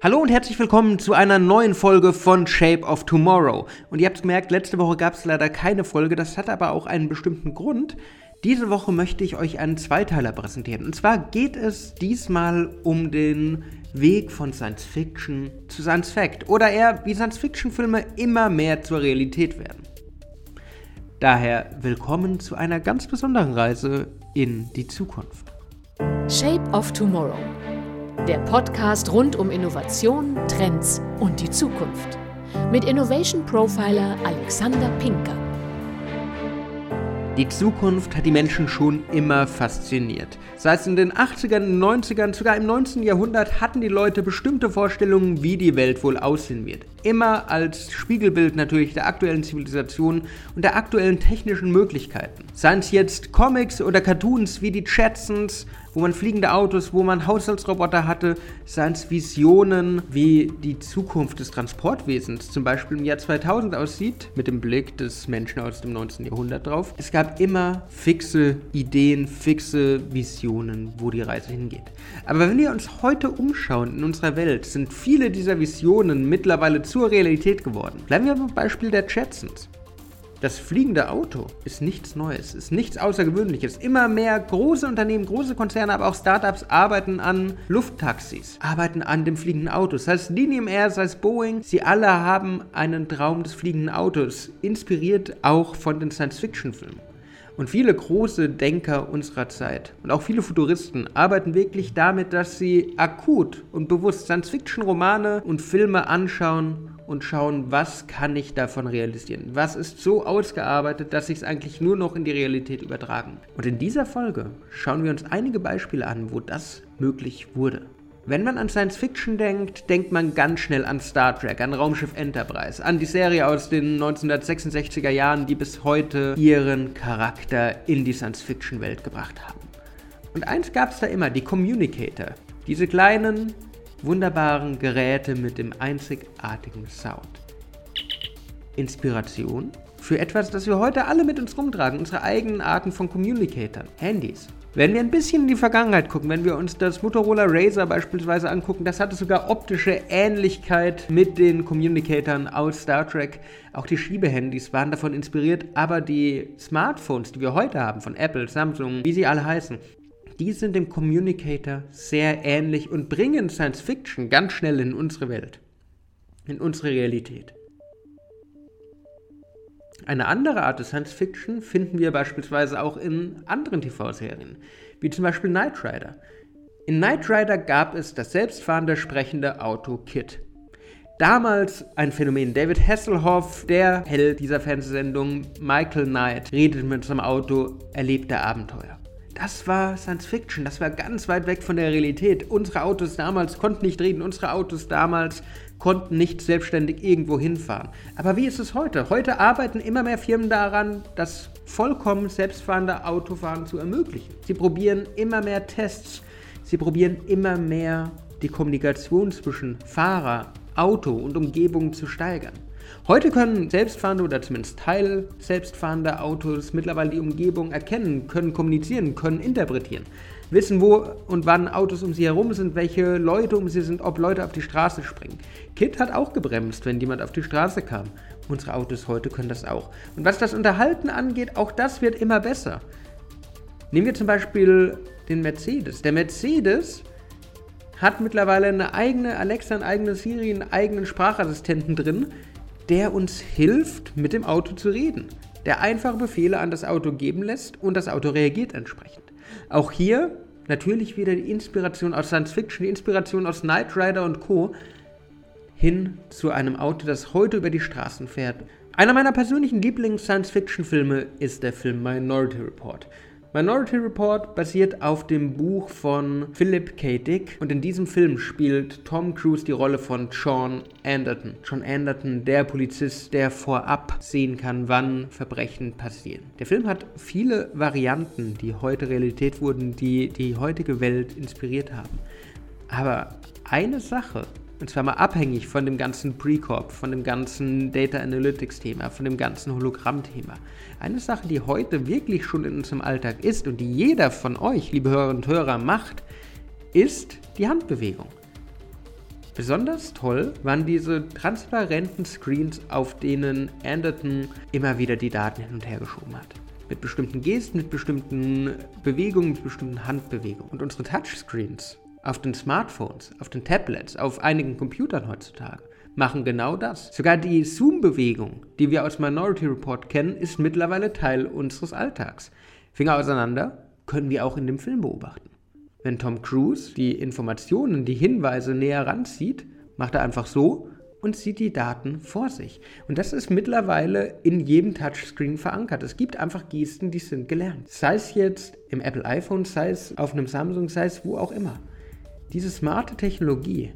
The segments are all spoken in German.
Hallo und herzlich willkommen zu einer neuen Folge von Shape of Tomorrow. Und ihr habt gemerkt, letzte Woche gab es leider keine Folge, das hat aber auch einen bestimmten Grund. Diese Woche möchte ich euch einen Zweiteiler präsentieren. Und zwar geht es diesmal um den Weg von Science Fiction zu Science Fact. Oder eher, wie Science Fiction Filme immer mehr zur Realität werden. Daher willkommen zu einer ganz besonderen Reise in die Zukunft. Shape of Tomorrow der Podcast rund um Innovation, Trends und die Zukunft. Mit Innovation Profiler Alexander Pinker. Die Zukunft hat die Menschen schon immer fasziniert. Sei es in den 80ern, 90ern, sogar im 19. Jahrhundert hatten die Leute bestimmte Vorstellungen, wie die Welt wohl aussehen wird. Immer als Spiegelbild natürlich der aktuellen Zivilisation und der aktuellen technischen Möglichkeiten. Seien es jetzt Comics oder Cartoons wie die Jetsons wo man fliegende Autos, wo man Haushaltsroboter hatte, seien es Visionen, wie die Zukunft des Transportwesens zum Beispiel im Jahr 2000 aussieht, mit dem Blick des Menschen aus dem 19. Jahrhundert drauf. Es gab immer fixe Ideen, fixe Visionen, wo die Reise hingeht. Aber wenn wir uns heute umschauen in unserer Welt, sind viele dieser Visionen mittlerweile zur Realität geworden. Bleiben wir beim Beispiel der Jetsons. Das fliegende Auto ist nichts Neues, ist nichts Außergewöhnliches. Immer mehr große Unternehmen, große Konzerne, aber auch Startups arbeiten an Lufttaxis, arbeiten an dem fliegenden Auto. Das heißt, Lineum Air, sei es Boeing, sie alle haben einen Traum des fliegenden Autos, inspiriert auch von den Science-Fiction-Filmen. Und viele große Denker unserer Zeit und auch viele Futuristen arbeiten wirklich damit, dass sie akut und bewusst Science-Fiction-Romane und Filme anschauen und schauen, was kann ich davon realisieren? Was ist so ausgearbeitet, dass ich es eigentlich nur noch in die Realität übertragen? Und in dieser Folge schauen wir uns einige Beispiele an, wo das möglich wurde. Wenn man an Science Fiction denkt, denkt man ganz schnell an Star Trek, an Raumschiff Enterprise, an die Serie aus den 1966er Jahren, die bis heute ihren Charakter in die Science Fiction Welt gebracht haben. Und eins gab es da immer, die Communicator. Diese kleinen, wunderbaren Geräte mit dem einzigartigen Sound. Inspiration für etwas, das wir heute alle mit uns rumtragen, unsere eigenen Arten von Communicatoren, Handys. Wenn wir ein bisschen in die Vergangenheit gucken, wenn wir uns das Motorola Razer beispielsweise angucken, das hatte sogar optische Ähnlichkeit mit den Communicatoren aus Star Trek. Auch die Schiebehandys waren davon inspiriert, aber die Smartphones, die wir heute haben, von Apple, Samsung, wie sie alle heißen, die sind dem Communicator sehr ähnlich und bringen Science Fiction ganz schnell in unsere Welt, in unsere Realität. Eine andere Art des Science Fiction finden wir beispielsweise auch in anderen TV-Serien, wie zum Beispiel Knight Rider. In Knight Rider gab es das selbstfahrende sprechende Auto Kit. Damals ein Phänomen. David Hasselhoff, der Held dieser Fernsehsendung, Michael Knight, redet mit seinem Auto, erlebt Abenteuer. Das war Science Fiction, das war ganz weit weg von der Realität. Unsere Autos damals konnten nicht reden, unsere Autos damals konnten nicht selbstständig irgendwo hinfahren. Aber wie ist es heute? Heute arbeiten immer mehr Firmen daran, das vollkommen selbstfahrende Autofahren zu ermöglichen. Sie probieren immer mehr Tests, sie probieren immer mehr die Kommunikation zwischen Fahrer, Auto und Umgebung zu steigern. Heute können selbstfahrende oder zumindest Teil selbstfahrende Autos mittlerweile die Umgebung erkennen, können kommunizieren, können interpretieren, wissen, wo und wann Autos um sie herum sind, welche Leute um sie sind, ob Leute auf die Straße springen. Kit hat auch gebremst, wenn jemand auf die Straße kam. Unsere Autos heute können das auch. Und was das Unterhalten angeht, auch das wird immer besser. Nehmen wir zum Beispiel den Mercedes. Der Mercedes hat mittlerweile eine eigene Alexa, eine eigene Siri, einen eigenen Sprachassistenten drin, der uns hilft, mit dem Auto zu reden, der einfache Befehle an das Auto geben lässt und das Auto reagiert entsprechend. Auch hier natürlich wieder die Inspiration aus Science Fiction, die Inspiration aus Knight Rider und Co. hin zu einem Auto, das heute über die Straßen fährt. Einer meiner persönlichen Lieblings-Science-Fiction-Filme ist der Film Minority Report. Minority Report basiert auf dem Buch von Philip K. Dick und in diesem Film spielt Tom Cruise die Rolle von John Anderton. John Anderton, der Polizist, der vorab sehen kann, wann Verbrechen passieren. Der Film hat viele Varianten, die heute Realität wurden, die die heutige Welt inspiriert haben. Aber eine Sache und zwar mal abhängig von dem ganzen Precorp, von dem ganzen Data Analytics Thema, von dem ganzen Hologramm-Thema. Eine Sache, die heute wirklich schon in unserem Alltag ist und die jeder von euch, liebe Hörerinnen und Hörer, macht, ist die Handbewegung. Besonders toll waren diese transparenten Screens, auf denen Anderton immer wieder die Daten hin und her geschoben hat. Mit bestimmten Gesten, mit bestimmten Bewegungen, mit bestimmten Handbewegungen. Und unsere Touchscreens auf den Smartphones, auf den Tablets, auf einigen Computern heutzutage machen genau das. Sogar die Zoom-Bewegung, die wir aus Minority Report kennen, ist mittlerweile Teil unseres Alltags. Finger auseinander können wir auch in dem Film beobachten. Wenn Tom Cruise die Informationen, die Hinweise näher ranzieht, macht er einfach so und sieht die Daten vor sich. Und das ist mittlerweile in jedem Touchscreen verankert. Es gibt einfach Gesten, die sind gelernt. Sei es jetzt im Apple iPhone, sei es auf einem Samsung, sei es wo auch immer. Diese smarte Technologie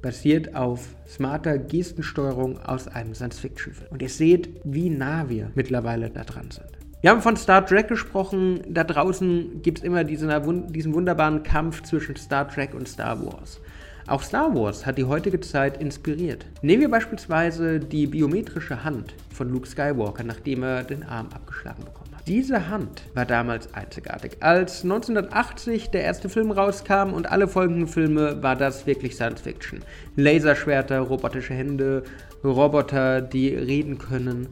basiert auf smarter Gestensteuerung aus einem Science-Fiction-Film. Und ihr seht, wie nah wir mittlerweile da dran sind. Wir haben von Star Trek gesprochen. Da draußen gibt es immer diesen, diesen wunderbaren Kampf zwischen Star Trek und Star Wars. Auch Star Wars hat die heutige Zeit inspiriert. Nehmen wir beispielsweise die biometrische Hand von Luke Skywalker, nachdem er den Arm abgeschlagen bekommen hat. Diese Hand war damals einzigartig. Als 1980 der erste Film rauskam und alle folgenden Filme, war das wirklich Science Fiction. Laserschwerter, robotische Hände, Roboter, die reden können,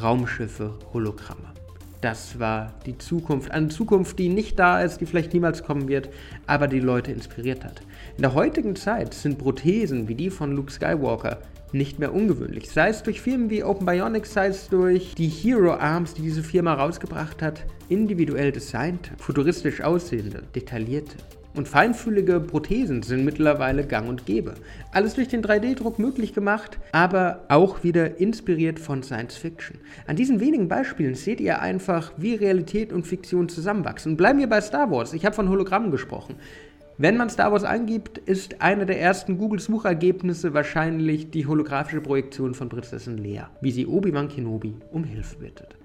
Raumschiffe, Hologramme. Das war die Zukunft. Eine Zukunft, die nicht da ist, die vielleicht niemals kommen wird, aber die Leute inspiriert hat. In der heutigen Zeit sind Prothesen wie die von Luke Skywalker nicht mehr ungewöhnlich. Sei es durch Firmen wie Open Bionics, sei es durch die Hero Arms, die diese Firma rausgebracht hat, individuell designte, futuristisch aussehende, detaillierte und feinfühlige Prothesen sind mittlerweile gang und gäbe. Alles durch den 3D-Druck möglich gemacht, aber auch wieder inspiriert von Science Fiction. An diesen wenigen Beispielen seht ihr einfach, wie Realität und Fiktion zusammenwachsen. Bleiben wir bei Star Wars. Ich habe von Hologrammen gesprochen. Wenn man Star Wars eingibt, ist eine der ersten Google-Suchergebnisse wahrscheinlich die holographische Projektion von Prinzessin Lea, wie sie Obi-Wan Kenobi um Hilfe bittet.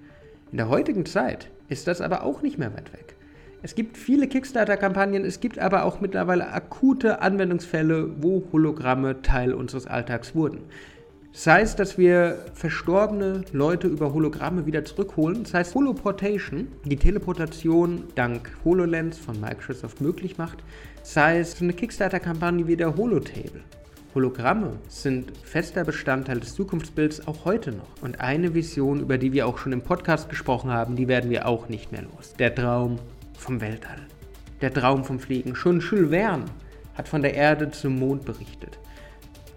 In der heutigen Zeit ist das aber auch nicht mehr weit weg. Es gibt viele Kickstarter-Kampagnen, es gibt aber auch mittlerweile akute Anwendungsfälle, wo Hologramme Teil unseres Alltags wurden. Sei es, dass wir verstorbene Leute über Hologramme wieder zurückholen, das heißt Holoportation, die Teleportation dank HoloLens von Microsoft möglich macht, sei es eine Kickstarter-Kampagne wie der Holotable. Hologramme sind fester Bestandteil des Zukunftsbilds auch heute noch. Und eine Vision, über die wir auch schon im Podcast gesprochen haben, die werden wir auch nicht mehr los. Der Traum vom Weltall. Der Traum vom Fliegen. Schon Jules Verne hat von der Erde zum Mond berichtet.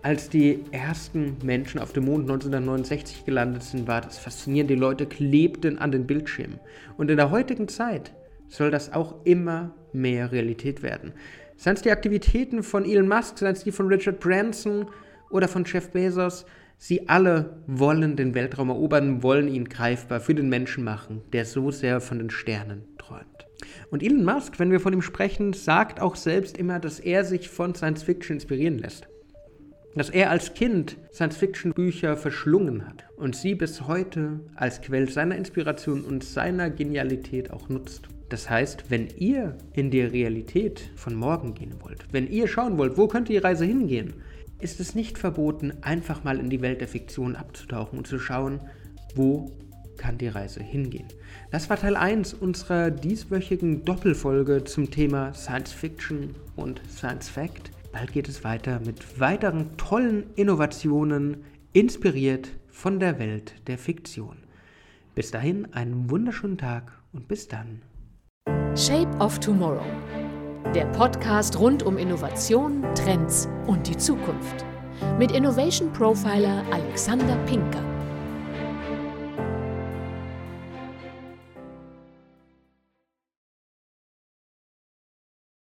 Als die ersten Menschen auf dem Mond 1969 gelandet sind, war das faszinierend. Die Leute klebten an den Bildschirmen. Und in der heutigen Zeit soll das auch immer mehr Realität werden. Seien es die Aktivitäten von Elon Musk, seien es die von Richard Branson oder von Jeff Bezos, sie alle wollen den Weltraum erobern, wollen ihn greifbar für den Menschen machen, der so sehr von den Sternen träumt. Und Elon Musk, wenn wir von ihm sprechen, sagt auch selbst immer, dass er sich von Science Fiction inspirieren lässt. Dass er als Kind Science-Fiction-Bücher verschlungen hat und sie bis heute als Quell seiner Inspiration und seiner Genialität auch nutzt. Das heißt, wenn ihr in die Realität von morgen gehen wollt, wenn ihr schauen wollt, wo könnte die Reise hingehen, ist es nicht verboten, einfach mal in die Welt der Fiktion abzutauchen und zu schauen, wo kann die Reise hingehen. Das war Teil 1 unserer dieswöchigen Doppelfolge zum Thema Science Fiction und Science Fact. Bald geht es weiter mit weiteren tollen Innovationen, inspiriert von der Welt der Fiktion. Bis dahin einen wunderschönen Tag und bis dann. Shape of Tomorrow. Der Podcast rund um Innovation, Trends und die Zukunft. Mit Innovation Profiler Alexander Pinker.